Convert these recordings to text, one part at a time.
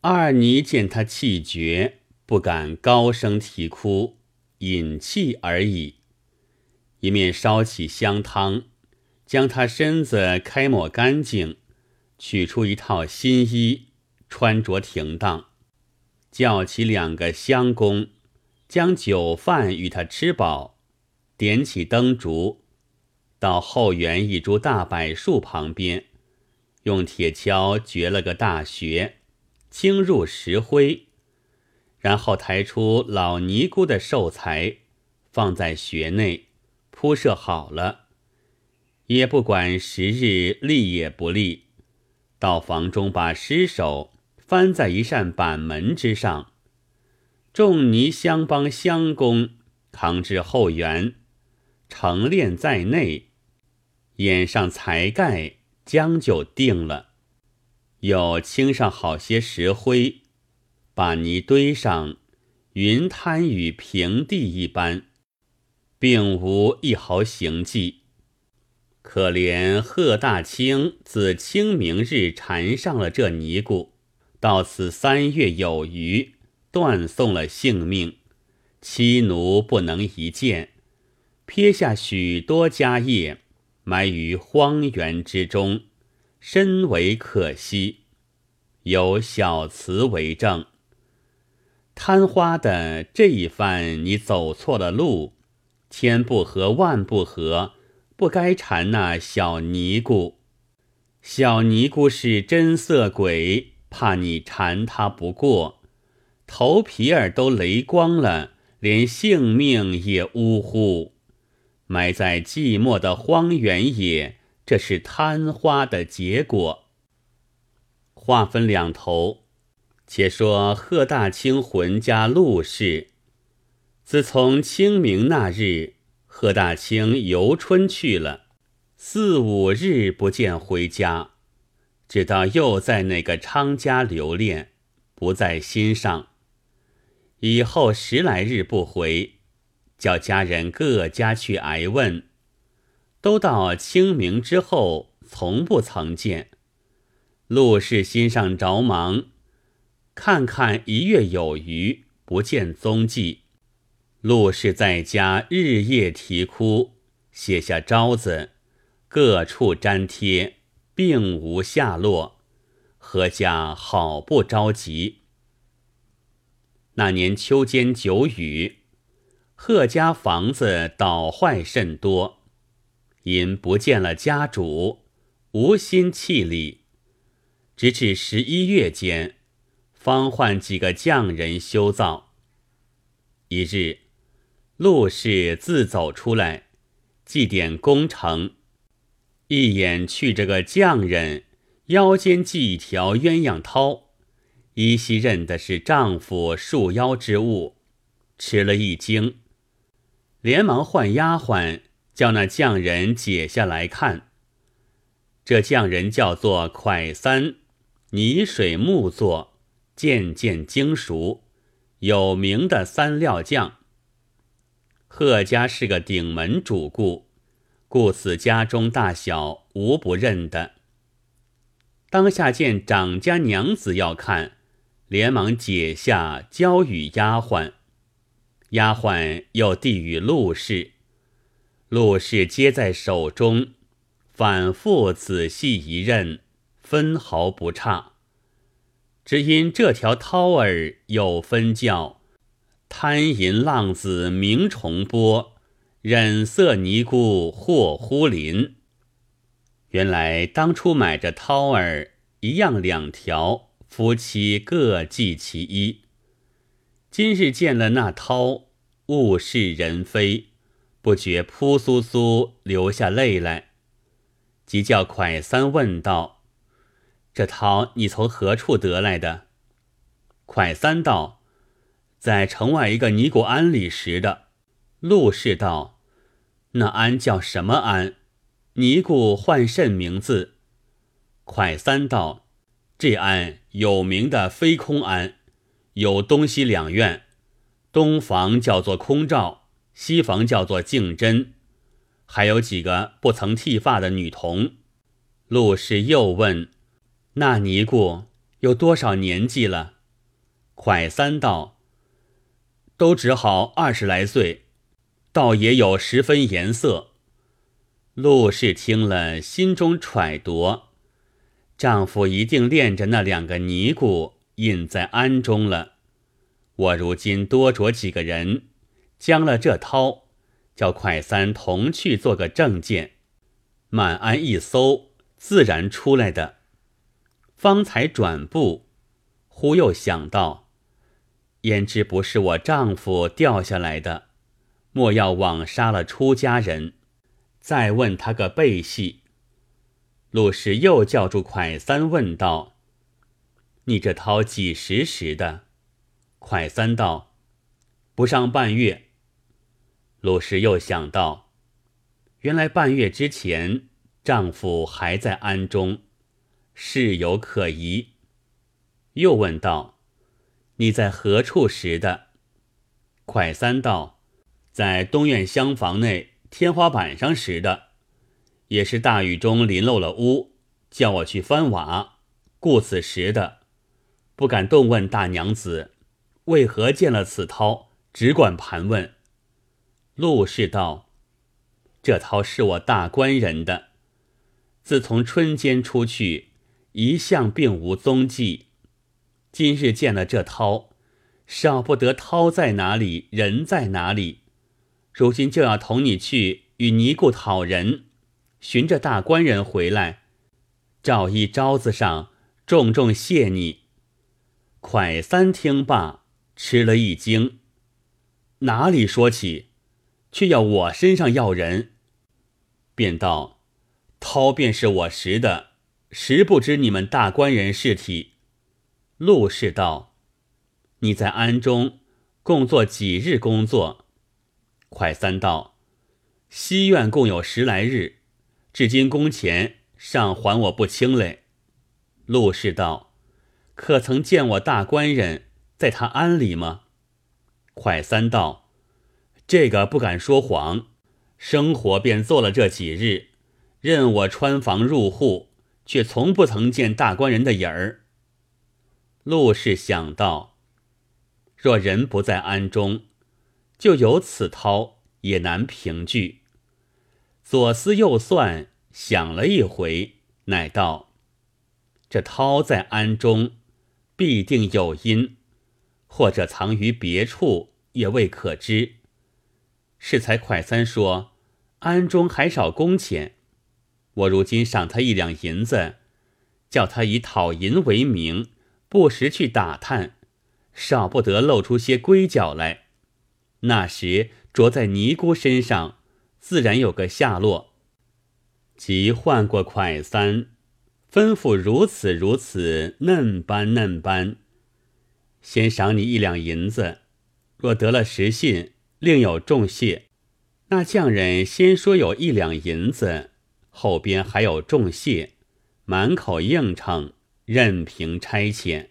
二尼见他气绝，不敢高声啼哭，饮气而已。一面烧起香汤，将他身子开抹干净，取出一套新衣，穿着停当，叫起两个香工，将酒饭与他吃饱，点起灯烛，到后园一株大柏树旁边，用铁锹掘了个大穴，倾入石灰，然后抬出老尼姑的寿材，放在穴内。铺设好了，也不管时日立也不立，到房中把尸首翻在一扇板门之上，众尼香帮香工扛至后园，成殓在内，掩上才盖，将就定了。又倾上好些石灰，把泥堆上，云滩与平地一般。并无一毫行迹。可怜贺大清自清明日缠上了这尼姑，到此三月有余，断送了性命。妻奴不能一见，撇下许多家业，埋于荒原之中，深为可惜。有小词为证：贪花的这一番，你走错了路。千不合万不合，不该缠那小尼姑。小尼姑是真色鬼，怕你缠她不过，头皮儿都雷光了，连性命也呜呼。埋在寂寞的荒原野，这是贪花的结果。话分两头，且说贺大清魂家陆氏。自从清明那日，贺大清游春去了，四五日不见回家，直到又在那个昌家留恋，不在心上。以后十来日不回，叫家人各家去挨问，都到清明之后，从不曾见。陆氏心上着忙，看看一月有余，不见踪迹。陆氏在家日夜啼哭，写下招子，各处粘贴，并无下落。何家好不着急。那年秋间久雨，贺家房子倒坏甚多，因不见了家主，无心气力，直至十一月间，方换几个匠人修造。一日。陆氏自走出来，祭奠工程，一眼去这个匠人腰间系一条鸳鸯绦，依稀认的是丈夫束腰之物，吃了一惊，连忙唤丫鬟叫那匠人解下来看。这匠人叫做蒯三，泥水木作，件件精熟，有名的三料匠。贺家是个顶门主顾，故此家中大小无不认的。当下见长家娘子要看，连忙解下交与丫鬟，丫鬟又递与陆氏，陆氏接在手中，反复仔细一认，分毫不差。只因这条绦儿有分教。贪淫浪子名重波，忍色尼姑祸忽林。原来当初买这绦儿一样两条，夫妻各系其一。今日见了那绦，物是人非，不觉扑簌簌流下泪来，即叫蒯三问道：“这桃你从何处得来的？”蒯三道。在城外一个尼姑庵里拾的，陆氏道：“那庵叫什么庵？尼姑唤甚名字？”蒯三道：“这庵有名的飞空庵，有东西两院，东房叫做空照，西房叫做净真，还有几个不曾剃发的女童。”陆氏又问：“那尼姑有多少年纪了？蒯三道：“都只好二十来岁，倒也有十分颜色。”陆氏听了，心中揣度，丈夫一定恋着那两个尼姑，隐在庵中了。我如今多着几个人，将了这涛，叫蒯三同去做个证件，满安一搜，自然出来的。方才转步，忽又想到，焉知不是我丈夫掉下来的？莫要枉杀了出家人。再问他个背细。陆氏又叫住蒯三，问道：“你这涛几时时的？”蒯三道：“不上半月。”鲁氏又想到，原来半月之前，丈夫还在庵中。事有可疑，又问道：“你在何处时的？”蒯三道：“在东院厢房内天花板上时的，也是大雨中淋漏了屋，叫我去翻瓦，故此时的，不敢动问大娘子为何见了此涛，只管盘问。”陆氏道：“这涛是我大官人的，自从春间出去。”一向并无踪迹，今日见了这涛，少不得涛在哪里，人在哪里。如今就要同你去与尼姑讨人，寻着大官人回来，照一招子上重重谢你。蒯三听罢，吃了一惊，哪里说起，却要我身上要人，便道：涛便是我拾的。实不知你们大官人事体。陆氏道：“你在庵中共做几日工作？”快三道：“西院共有十来日，至今工钱尚还我不清嘞。”陆氏道：“可曾见我大官人在他庵里吗？”快三道：“这个不敢说谎，生活便做了这几日，任我穿房入户。”却从不曾见大官人的影儿。陆氏想到，若人不在庵中，就有此涛也难凭据。左思右算，想了一回，乃道：“这涛在庵中，必定有因，或者藏于别处，也未可知。”适才快三说：“庵中还少工钱。”我如今赏他一两银子，叫他以讨银为名，不时去打探，少不得露出些龟角来。那时着在尼姑身上，自然有个下落。即换过快三，吩咐如此如此，嫩般嫩般，先赏你一两银子。若得了实信，另有重谢。那匠人先说有一两银子。后边还有重谢，满口应承，任凭差遣。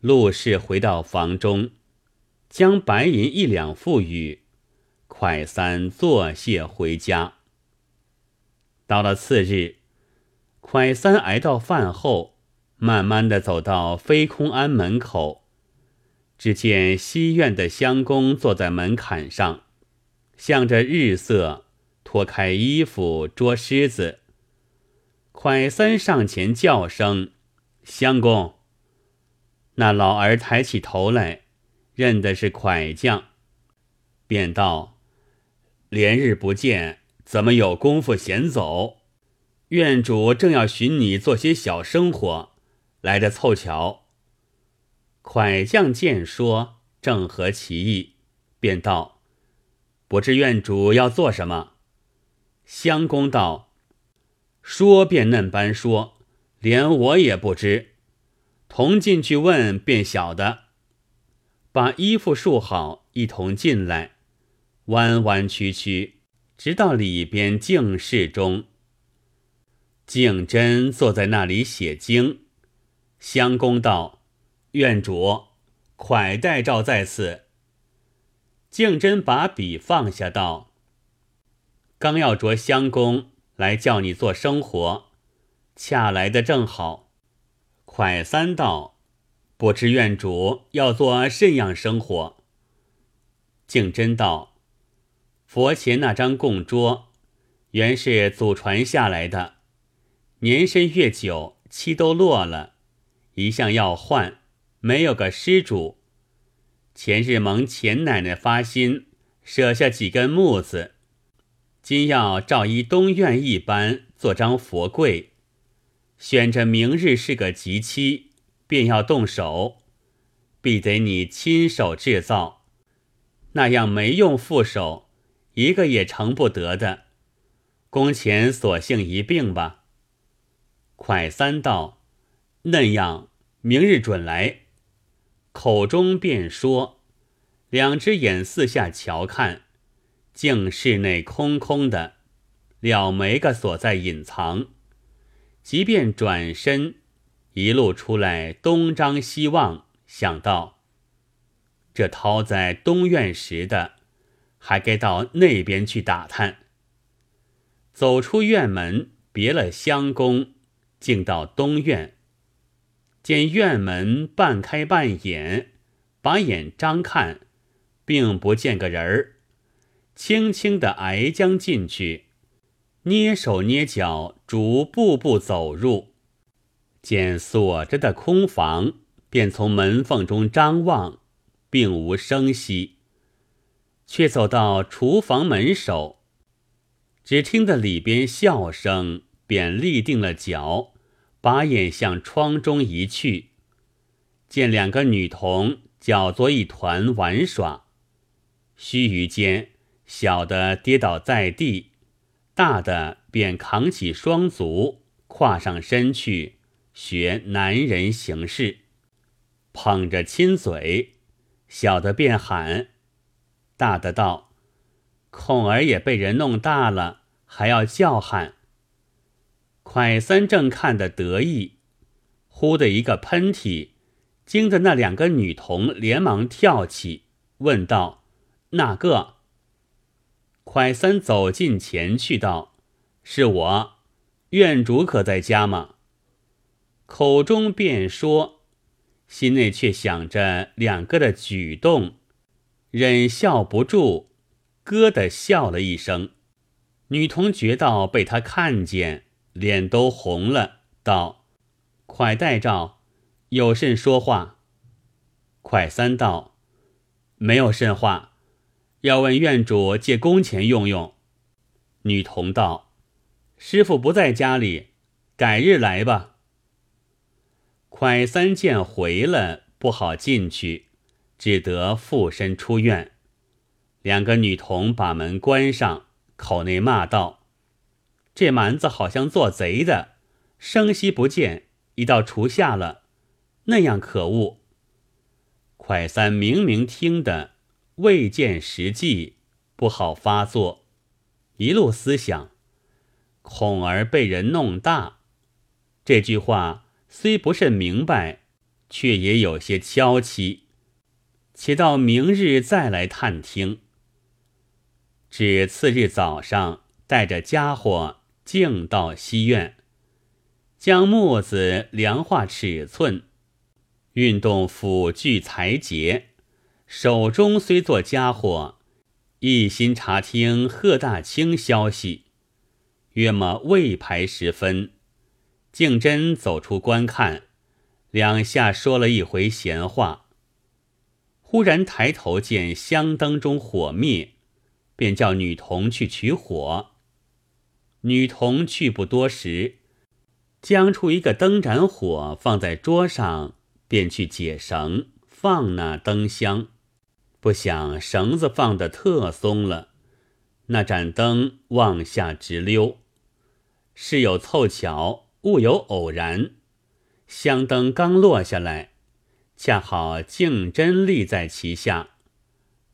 陆氏回到房中，将白银一两付与，快三作谢回家。到了次日，快三挨到饭后，慢慢的走到飞空庵门口，只见西院的香公坐在门槛上，向着日色。脱开衣服捉狮子，蒯三上前叫声：“相公。”那老儿抬起头来，认的是蒯将，便道：“连日不见，怎么有功夫闲走？院主正要寻你做些小生活，来的凑巧。”蒯将见说正合其意，便道：“不知院主要做什么？”相公道：“说便嫩般说，连我也不知。同进去问便晓得。把衣服束好，一同进来，弯弯曲曲，直到里边静室中。敬真坐在那里写经。相公道：‘院主，快待诏在此。’敬真把笔放下道。”刚要着相公来叫你做生活，恰来的正好。蒯三道：“不知院主要做甚样生活？”敬真道：“佛前那张供桌，原是祖传下来的，年深月久，漆都落了，一向要换，没有个施主。前日蒙钱奶奶发心，舍下几根木子，今要照依东院一般做张佛柜。”选着明日是个吉期，便要动手，必得你亲手制造，那样没用副手，一个也成不得的。工钱索性一并吧。快三道，那样明日准来。口中便说，两只眼四下瞧看，竟室内空空的，了没个所在隐藏。即便转身，一路出来，东张西望，想到这掏在东院时的，还该到那边去打探。走出院门，别了香宫，竟到东院，见院门半开半掩，把眼张看，并不见个人儿，轻轻的挨将进去。捏手捏脚，逐步步走入，见锁着的空房，便从门缝中张望，并无声息。却走到厨房门首，只听得里边笑声，便立定了脚，把眼向窗中移去，见两个女童搅作一团玩耍，须臾间，小的跌倒在地。大的便扛起双足，跨上身去学男人行事，捧着亲嘴；小的便喊，大的道：“孔儿也被人弄大了，还要叫喊。”蒯三正看得得意，忽的一个喷嚏，惊得那两个女童连忙跳起，问道：“哪个？”蒯三走近前去道：“是我，院主可在家吗？”口中便说，心内却想着两个的举动，忍笑不住，咯的笑了一声。女童觉到被他看见，脸都红了，道：“快带照，有甚说话？”蒯三道：“没有甚话。”要问院主借工钱用用，女童道：“师傅不在家里，改日来吧。”蒯三见回了，不好进去，只得附身出院。两个女童把门关上，口内骂道：“这蛮子好像做贼的，声息不见，已到厨下了，那样可恶。”快三明明听得。未见实际，不好发作。一路思想，恐儿被人弄大。这句话虽不甚明白，却也有些悄戚。且到明日再来探听。至次日早上，带着家伙径到西院，将木子量化尺寸，运动斧锯裁节。手中虽做家伙，一心查听贺大清消息。约么未排时分，敬真走出观看，两下说了一回闲话。忽然抬头见香灯中火灭，便叫女童去取火。女童去不多时，将出一个灯盏火放在桌上，便去解绳放那灯香。不想绳子放得特松了，那盏灯往下直溜。事有凑巧，物有偶然，香灯刚落下来，恰好净真立在其下，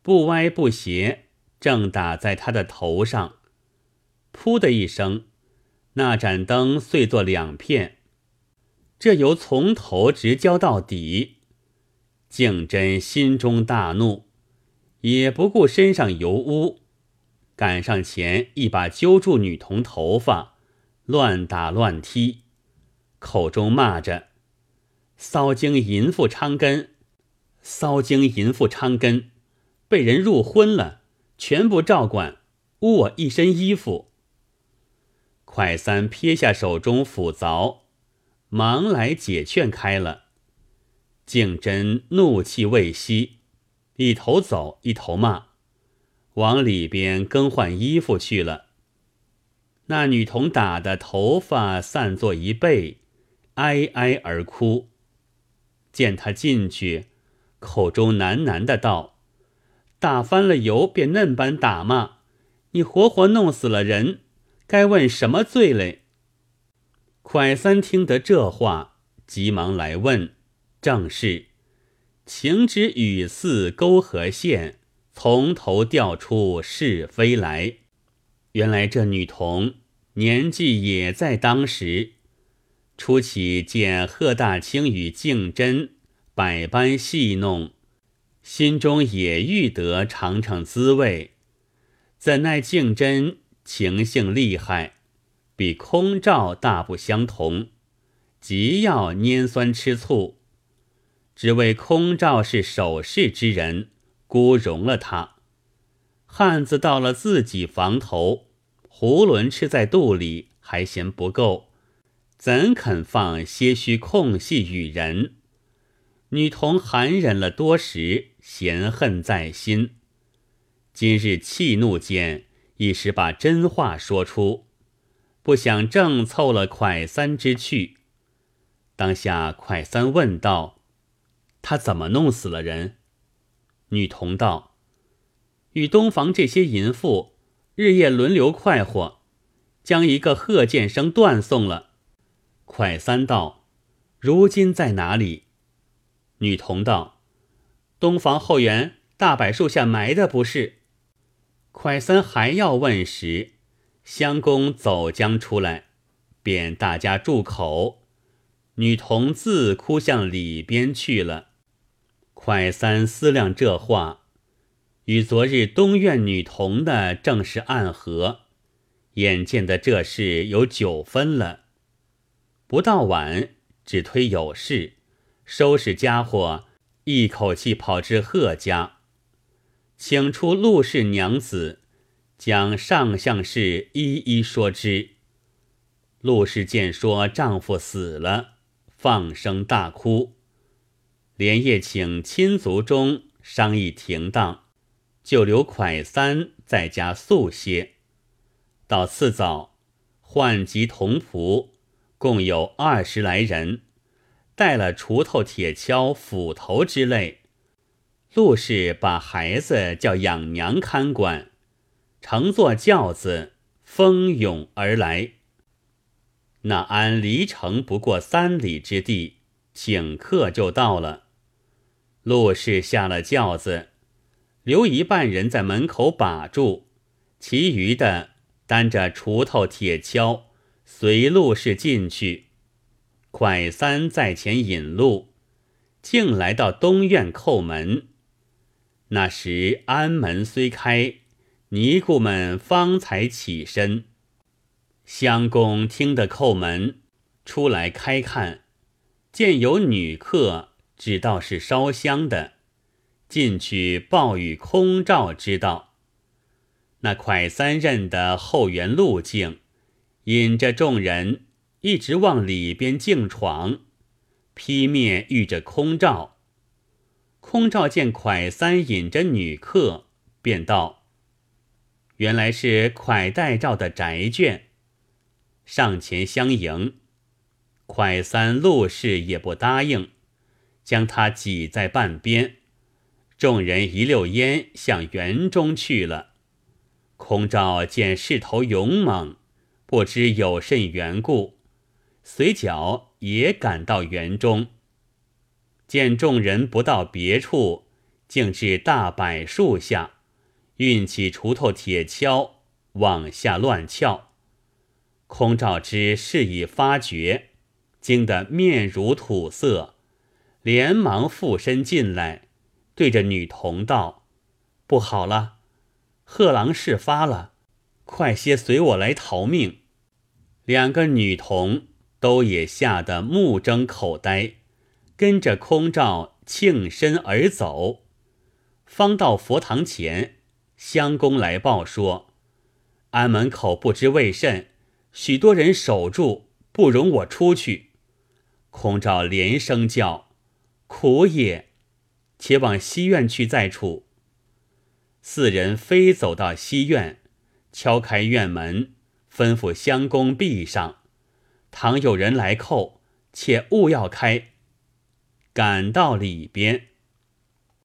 不歪不斜，正打在他的头上。噗的一声，那盏灯碎作两片。这由从头直浇到底，静真心中大怒。也不顾身上油污，赶上前一把揪住女童头发，乱打乱踢，口中骂着：“骚精淫妇娼根，骚精淫妇娼根，被人入婚了，全部照管，污我一身衣服。快三撇下手中斧凿，忙来解劝开了。敬真怒气未息，一头走一头骂，往里边更换衣服去了。那女童打的头发散作一背，哀哀而哭。见他进去，口中喃喃的道：“打翻了油，便嫩般打骂，你活活弄死了人，该问什么罪嘞？”蒯三听得这话，急忙来问。正是，情之语似沟河线，从头调出是非来。原来这女童年纪也在当时，初起见贺大清与敬真百般戏弄，心中也欲得尝尝滋味。怎奈敬真情性厉害，比空照大不相同，极要拈酸吃醋。只为空照是守势之人，孤容了他。汉子到了自己房头，囫囵吃在肚里，还嫌不够，怎肯放些许空隙与人？女童含忍了多时，嫌恨在心。今日气怒间，一时把真话说出，不想正凑了蒯三之去。当下蒯三问道。他怎么弄死了人？女童道：“与东房这些淫妇日夜轮流快活，将一个贺建生断送了。”蒯三道：“如今在哪里？”女童道：“东房后园大柏树下埋的不是？”快三还要问时，相公走将出来，便大家住口。女童自哭向里边去了。快三思量这话，与昨日东院女童的正是暗合，眼见的这事有九分了。不到晚，只推有事，收拾家伙，一口气跑至贺家，请出陆氏娘子，将上相事一一说之。陆氏见说丈夫死了，放声大哭。连夜请亲族中商议停当，就留蒯三在家宿歇。到次早，唤集童仆，共有二十来人，带了锄头、铁锹、斧头之类。陆氏把孩子叫养娘看管，乘坐轿子蜂拥而来。那安离城不过三里之地，顷刻就到了。陆氏下了轿子，留一半人在门口把住，其余的担着锄头、铁锹，随陆氏进去。快三在前引路，竟来到东院叩门。那时安门虽开，尼姑们方才起身。相公听得叩门，出来开看，见有女客。只道是烧香的，进去报与空照知道。那蒯三认的后园路径，引着众人一直往里边径闯，劈面遇着空照。空照见蒯三引着女客，便道：“原来是蒯代照的宅眷。”上前相迎，蒯三陆氏也不答应。将他挤在半边，众人一溜烟向园中去了。空照见势头勇猛，不知有甚缘故，随脚也赶到园中。见众人不到别处，竟至大柏树下，运起锄头铁锹往下乱撬。空照之事已发觉，惊得面如土色。连忙附身进来，对着女童道：“不好了，贺郎事发了，快些随我来逃命。”两个女童都也吓得目睁口呆，跟着空照庆身而走，方到佛堂前，相公来报说，安门口不知为甚，许多人守住，不容我出去。空照连声叫：“苦也！且往西院去再处。”四人飞走到西院，敲开院门，吩咐相公闭上。倘有人来叩，且勿要开。赶到里边，